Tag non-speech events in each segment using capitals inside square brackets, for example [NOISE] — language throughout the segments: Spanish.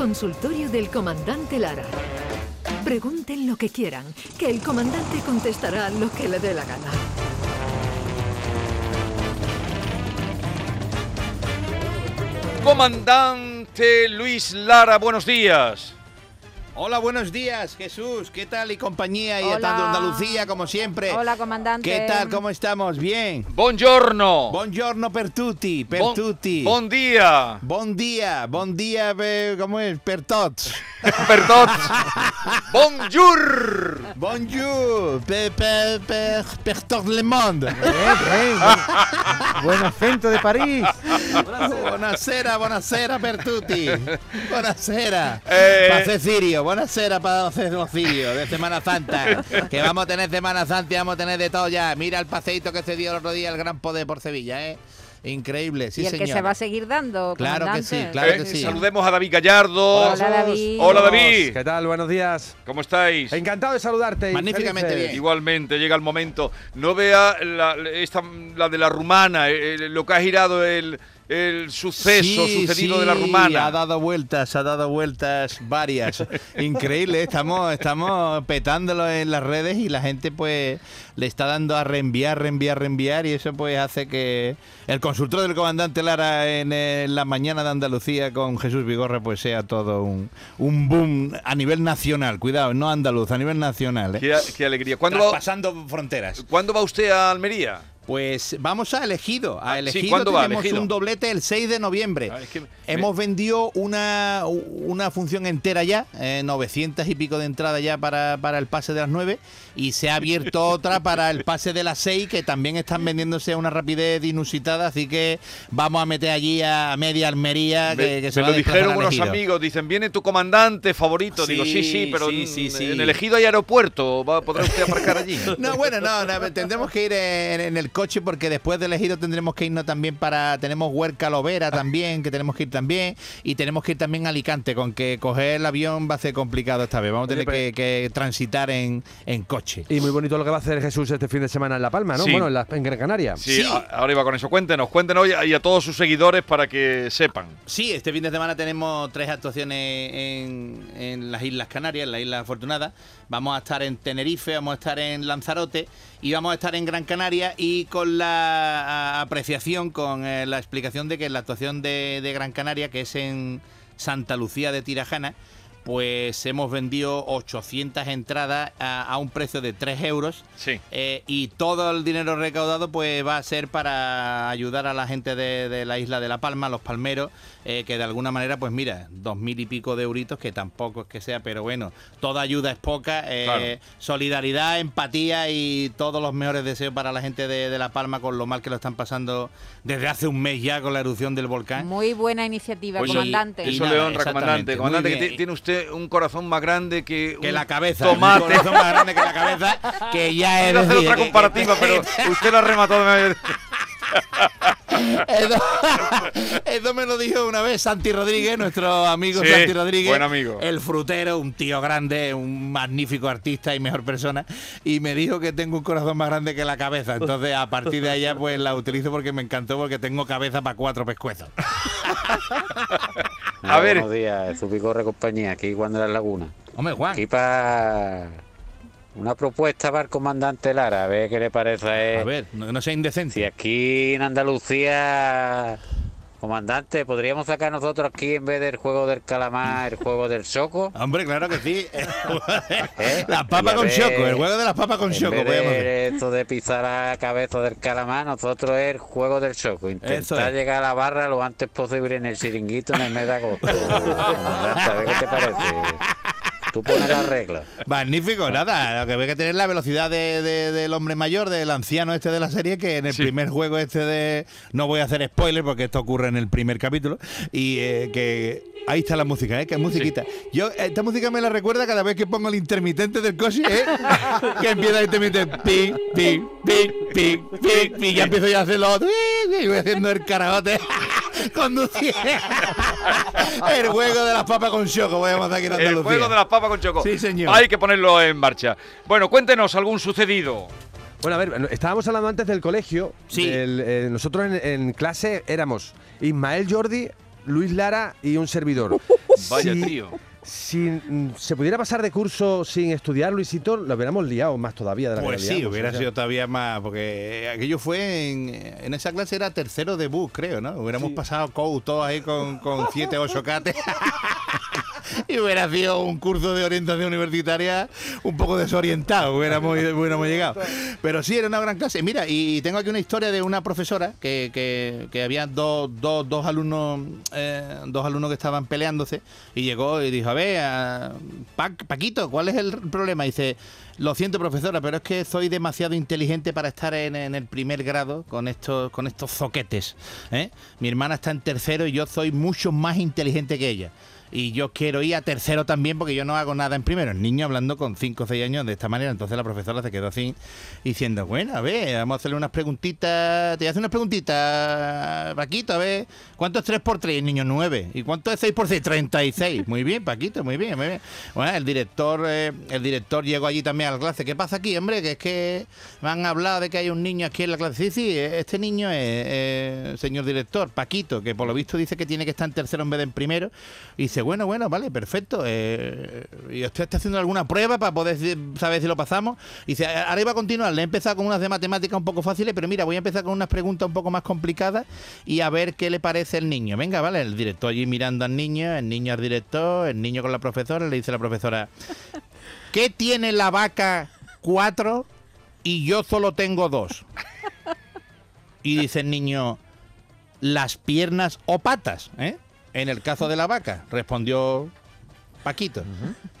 Consultorio del Comandante Lara. Pregunten lo que quieran, que el comandante contestará lo que le dé la gana. Comandante Luis Lara, buenos días. Hola, buenos días, Jesús. ¿Qué tal y compañía? Y Hola. estando Andalucía, como siempre. Hola, comandante. ¿Qué tal? ¿Cómo estamos? Bien. Buongiorno. Buongiorno per tutti, per Bon- tutti. Bon día. Bon día, bon día, eh, ¿cómo es? Per tots. Per tots. [LAUGHS] Bonjour. Bonjour, per, per, per, per tot le monde. Buen acento de París. Buonasera, buonasera per tutti. Buonasera. Eh. Para hacer cirio, buonasera para hacer los cirios de Semana Santa. Que vamos a tener Semana Santa y vamos a tener de todo ya. Mira el paseíto que se dio el otro día el Gran Poder por Sevilla, ¿eh? Increíble, sí y el que se va a seguir dando, Claro que sí, claro Eh, que sí. Saludemos a David Gallardo. Hola, David. Hola, David. ¿Qué tal? Buenos días. ¿Cómo estáis? Encantado de saludarte. Magníficamente bien. Igualmente, llega el momento. No vea la, esta, la de la rumana, eh, eh, lo que ha girado el, el suceso Sí, sucedido sí, de la rumana. Ha dado vueltas, ha dado vueltas varias. [LAUGHS] Increíble, estamos, estamos petándolo en las redes y la gente pues le está dando a reenviar, reenviar, reenviar y eso pues hace que el consultor del comandante Lara en, la mañana de Andalucía con Jesús Vigorra pues sea todo un, un boom a nivel nacional. Cuidado, no andaluz, a nivel nacional. ¿eh? Qué, qué alegría. ¿Cuándo va, Traspasando fronteras. ¿Cuándo va usted a Almería? Pues vamos a elegido. A Ah, sí, elegido ¿cuándo va? tenemos Elegido. un doblete el 6 de noviembre. Ah, es que me- Hemos vendido una, una función entera ya, eh, 900 y pico de entradas ya para, para el pase de las 9 y se ha abierto [LAUGHS] otra para el pase de las 6 que también están vendiéndose a una rapidez inusitada, así que vamos a meter allí a media Almería que, me que se me va lo dijeron unos amigos, dicen, viene tu comandante favorito. Digo, sí, Sí, sí, pero sí, en, sí, sí. en el ejido hay aeropuerto, ¿va, ¿podrá usted aparcar allí? [LAUGHS] No, bueno, no, no, tendremos que ir en, en el coche porque después del ejido tendremos que irnos también para. Tenemos Huerca Lovera también, que tenemos que ir también. Y tenemos que ir también a Alicante, con que coger el avión va a ser complicado esta vez. Vamos a tener que, que transitar en, en coche. Y muy bonito lo que va a hacer Jesús este fin de semana en La Palma, ¿no? Sí. Bueno, en, la, en Gran Canaria. Sí, Sí. a- ahora iba con eso. Cuéntenos, cuéntenos y a, y a todos sus seguidores para que sepan. Sí, este fin de semana tenemos tres actuaciones en, en las Islas Canarias, en la Isla Afortunada. Vamos a estar en Tenerife, vamos a estar en Lanzarote y vamos a estar en Gran Canaria y con la apreciación, con eh, la explicación de que la actuación de Gran Canaria, que es en Santa Lucía de Tirajana, pues hemos vendido 800 entradas a, a un precio de 3 euros. Sí. Eh, y todo el dinero recaudado pues va a ser para ayudar a la gente de, de la isla de La Palma, los palmeros, eh, que de alguna manera, pues mira, dos mil y pico de euritos, que tampoco es que sea, pero bueno, toda ayuda es poca. eh, Claro. Solidaridad, empatía y todos los mejores deseos para la gente de, de La Palma con lo mal que lo están pasando desde hace un mes ya con la erupción del volcán. Muy buena iniciativa, comandante. y Eso nada, le honra, comandante. Comandante, que tiene usted un corazón más grande que, que un la cabeza, tomate. un corazón más grande que la cabeza, que ya es Quiero hacer otra comparativa, que- pero usted la remató. de- Eso, eso me lo dijo una vez Santi Rodríguez, nuestro amigo Sí, Santi Rodríguez. buen amigo. El frutero, un tío grande, un magnífico artista y mejor persona. Y me dijo que tengo un corazón más grande que la cabeza. Entonces, a partir de allá, pues la utilizo porque me encantó, porque tengo cabeza para cuatro pescuezos. [LAUGHS] A ver. Buenos días, Zubicorre compañía, aquí Juan de la Laguna. Hombre, Juan. Aquí para una propuesta para el comandante Lara, a ver qué le parece a él. A ver, no, no sea Si indecente. aquí en Andalucía, comandante, podríamos sacar nosotros aquí en vez del juego del calamar, el juego del soco. [LAUGHS] Hombre, claro que sí. [LAUGHS] ¿Eh? [LAUGHS] Las papas a con choco, el juego de las papas con choco. esto de pisar la cabeza del calamar, nosotros es el juego del. Eso Intentar es. llegar a la barra lo antes posible en el chiringuito en el mes de agosto. Comandante, a ver qué te parece. Tú pones las reglas. Magnífico, nada. Lo que hay que tener la velocidad de- de- del hombre mayor, del anciano este de la serie, que en el Sí. primer juego este de. No voy a hacer spoiler porque esto ocurre en el primer capítulo. Y eh, que. Ahí está la música, ¿eh? Que musiquita. Yo, esta música me la recuerda cada vez que pongo el intermitente del coche, ¿eh? que empieza el intermitente. Pi, pi, pi, pi, pi, pi. Y ya empiezo ya a hacerlo. Y voy haciendo el carajote. [LAUGHS] Conduciendo. [LAUGHS] el juego de las papas con choco, voy a mandar aquí en El juego de las papas con choco. Sí, señor. Hay que ponerlo en marcha. Bueno, cuéntenos algún sucedido. Bueno, a ver, estábamos hablando antes del colegio. Sí. eh, nosotros en, en clase éramos Ismael Jordi, Luis Lara y un servidor. [LAUGHS] Vaya Sí. tío. Si mm, se pudiera pasar de curso sin estudiar, Luisito, lo hubiéramos liado más todavía de la Pues sí, liamos, hubiera o sea. sido todavía más, porque aquello fue en, en esa clase era tercero de bus, creo, ¿no? Hubiéramos pasado COU todos ahí con, con siete, ocho cates. [LAUGHS] y hubiera sido un curso de orientación universitaria un poco desorientado, hubiéramos, hubiéramos llegado. Pero sí, era una gran clase. Mira, y tengo aquí una historia de una profesora que, que, que había dos, dos, dos alumnos eh, dos alumnos que estaban peleándose y llegó y dijo, a ver, a- Pa- Paquito, ¿cuál es el problema? Dice, lo siento, profesora, pero es que soy demasiado inteligente para estar en, en el primer grado con estos, con estos zoquetes. ¿eh? Mi hermana está en tercero y yo soy mucho más inteligente que ella. Y yo quiero ir a tercero también porque yo no hago nada en primero. El niño hablando con 5 o 6 años de esta manera. Entonces la profesora se quedó así diciendo, bueno, a ver, vamos a hacerle unas preguntitas. Te voy a hacer unas preguntitas, Paquito, a ver. ¿Cuánto es 3 por 3? El niño 9. ¿Y cuánto es 6 por 6? 36. Muy bien, Paquito, muy bien, muy bien. Bueno, el director, eh, el director llegó allí también a la clase. ¿Qué pasa aquí, hombre? Que es que me han hablado de que hay un niño aquí en la clase. Sí, sí, este niño es, eh, señor director, Paquito, que por lo visto dice que tiene que estar en tercero en vez de en primero. Y bueno, bueno, vale, perfecto. Eh, ¿Y usted está haciendo alguna prueba para poder saber si lo pasamos? Y dice, ahora iba a continuar. Le he empezado con unas de matemáticas un poco fáciles, pero mira, voy a empezar con unas preguntas un poco más complicadas y a ver qué le parece el niño. Venga, vale, el director allí mirando al niño, el niño al director, el niño con la profesora, le dice la profesora, ¿qué tiene la vaca cuatro y yo solo tengo dos? Y dice el niño, las piernas o patas, ¿eh? En el caso de la vaca, respondió Paquito.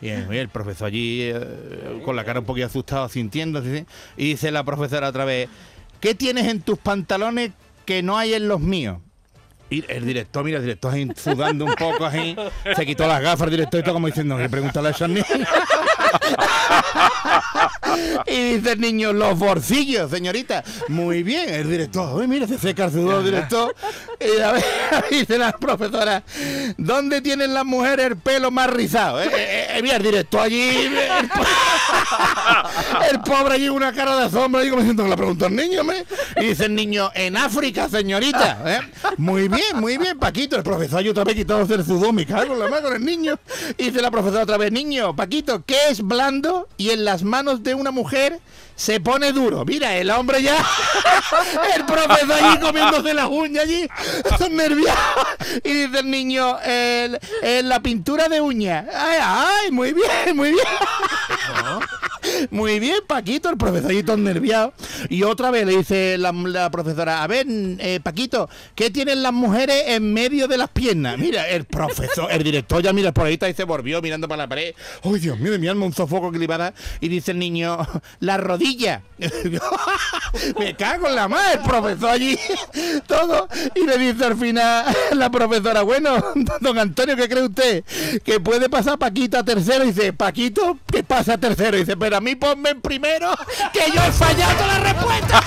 y el, profesor allí eh, con la cara un poquito asustado, sintiendo, ¿sí? y dice la profesora otra vez, ¿qué tienes en tus pantalones que no hay en los míos? Y el director, mira, el director ahí sudando un poco así, se quitó las gafas, el director y todo como diciendo, que pregúntale a esos [LAUGHS] niños. [LAUGHS] y dice el niño, los bolsillos, señorita. Muy bien, el director. Uy, mira, se seca el sudor, director. Y a ver, [LAUGHS] dice la profesora, ¿dónde tienen las mujeres el pelo más rizado? Eh, eh, eh, mira, el director allí, el, [LAUGHS] el pobre allí, una cara de asombro, allí como diciendo, le pregunto al niño, hombre. Y dice el niño, en África, señorita. ¿eh? Muy bien, muy bien, Paquito. El profesor allí otra vez quitándose el sudor, me cago en la mano con el niño. Y dice la profesora otra vez, niño, Paquito, ¿qué es blando y en las manos de una mujer se pone duro? Mira, el hombre ya, [LAUGHS] el profesor allí comiéndose las uñas allí, son nerviosos. Y dice el niño, el, la pintura de uñas. Ay, ay, muy bien, muy bien. huh? Muy bien, Paquito, el profesor allí todo nerviado. Y otra vez le dice la, profesora, a ver, eh, Paquito, ¿qué tienen las mujeres en medio de las piernas? Mira, el profesor, el director ya mira por ahí está y se volvió mirando para la pared. ¡Ay, Dios mío, de mi alma, un sofoco que le iba a dar! Y dice el niño, [LAUGHS] la rodilla. [LAUGHS] Me cago en la madre, el profesor allí, [LAUGHS] todo. Y le dice al final la profesora, bueno, don Antonio, ¿qué cree usted? Que puede pasar Paquito a tercero. Y dice, Paquito, ¿qué pasa a tercero? Y dice, pero a mí ponme en primero, que yo he fallado la respuesta.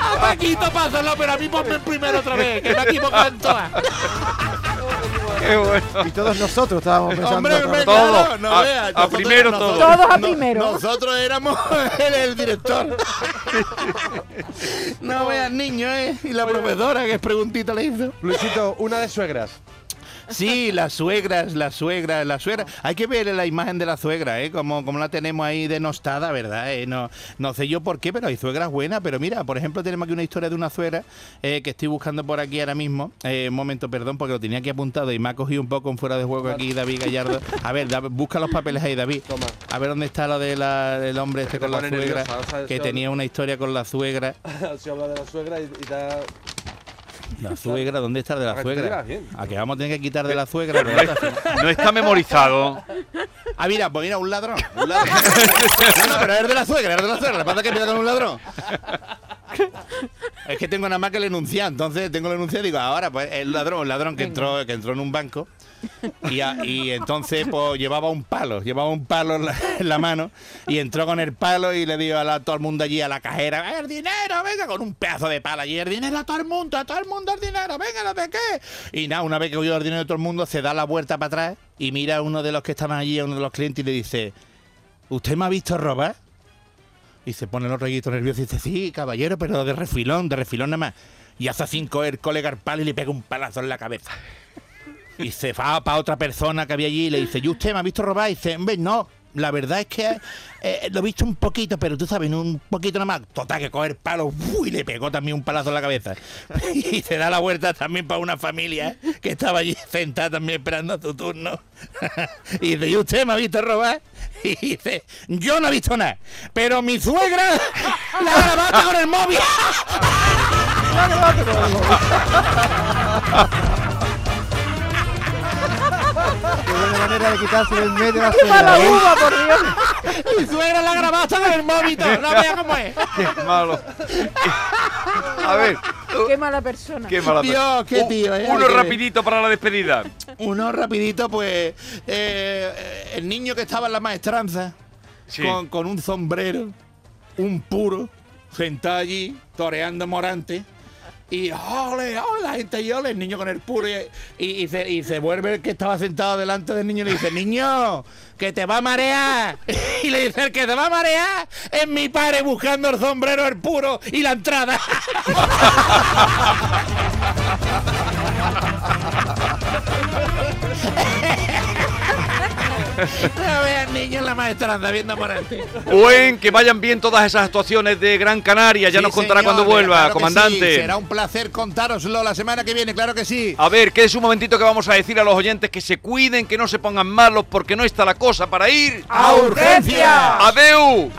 A Paquito, pásalo, pero a mí ponme en primero otra vez, que me he equivocado en todas. Qué bueno. Y todos nosotros estábamos pensando. Hombre, hombre, Todo. claro, no A- veas, a nosotros- primero. Todos a no- primero. Nosotros éramos [LAUGHS] el, el director. No veas, niño, ¿eh? Y la profesora, que es preguntita le hizo. Luisito, una de suegras. Sí, las suegras, las suegras, las suegras. Hay que ver la imagen de la suegra, ¿eh? Como, como la tenemos ahí denostada, ¿verdad? Eh, No, no sé yo por qué, pero hay suegras buenas. Pero mira, por ejemplo, tenemos aquí una historia de una suegra eh, que estoy buscando por aquí ahora mismo. Eh, un momento, perdón, porque lo tenía aquí apuntado y me ha cogido un poco en fuera de juego aquí David Gallardo. A ver, busca los papeles ahí, David. Toma. A ver dónde está lo del hombre este te con la suegra, nerviosa, o sea, que tenía una historia con la suegra. [LAUGHS] Se habla de la suegra y, y da... La suegra, ¿dónde está de la te suegra? A que vamos a tener que quitar de la suegra. [LAUGHS] No, está memorizado. Ah, mira, pues mira, un ladrón. Un ladrón. [LAUGHS] No, no, pero es de la suegra, es de la suegra. Pasa que empieza con un ladrón. Es que tengo nada más que el enunciado. Entonces tengo el enunciado y digo, ahora, pues el ladrón, un ladrón que entró, que entró en un banco. Y, entonces pues llevaba un palo, llevaba un palo en la, mano y entró con el palo y le dio a, todo el mundo allí a la cajera, el dinero, venga, con un pedazo de palo allí, el dinero a todo el mundo, a todo el mundo el dinero, venga, no sé qué. Y nada, una vez que cogió el dinero de todo el mundo, se da la vuelta para atrás y mira a uno de los que estaban allí, a uno de los clientes y le dice, ¿usted me ha visto robar? Y se pone los reguitos nerviosos y dice, sí, caballero, pero de refilón, de refilón nada más. Y hace cinco el colega al palo y le pega un palazo en la cabeza. Y se va para otra persona que había allí y le dice, ¿y usted me ha visto robar? Y dice, hombre, no, la verdad es que eh, lo he visto un poquito, pero tú sabes, un poquito nada más. Total, que coger palo ¡fu! y le pegó también un palazo en la cabeza. [LAUGHS] Y se da la vuelta también para una familia que estaba allí sentada también esperando su turno. [LAUGHS] Y dice, ¿y usted me ha visto robar? Y dice, yo no he visto nada, pero mi suegra [LAUGHS] la grabado con el móvil. Buena manera de quitarse del medio la ¡Qué mala suegra, ¿eh? uva, por Dios! [LAUGHS] Mi suegra la ha grabado hasta con el móvil. No vea cómo es. Qué malo. A ver, ¡Qué mala persona! qué mala Dios, qué tío, eh, Uno rapidito para la despedida. Uno rapidito, pues eh, el niño que estaba en la maestranza Sí. con, con un sombrero, un puro, sentado allí, toreando morante. Y ole, ole, la gente y ole, el niño con el puro. Y, y- y se, y se vuelve el que estaba sentado delante del niño y le dice, niño, que te va a marear. [LAUGHS] Y le dice, el que te va a marear es mi padre buscando el sombrero, el puro y la entrada. [LAUGHS] No vean niño la maestranza viendo morante. Buen, que vayan bien todas esas actuaciones de Gran Canaria. Ya Sí, nos contará señor, cuando vuelva, claro comandante. sí. Será un placer contároslo la semana que viene, claro que sí. A ver, que es un momentito que vamos a decir a los oyentes que se cuiden, que no se pongan malos porque no está la cosa para ir. ¡A urgencia! ¡Adeu!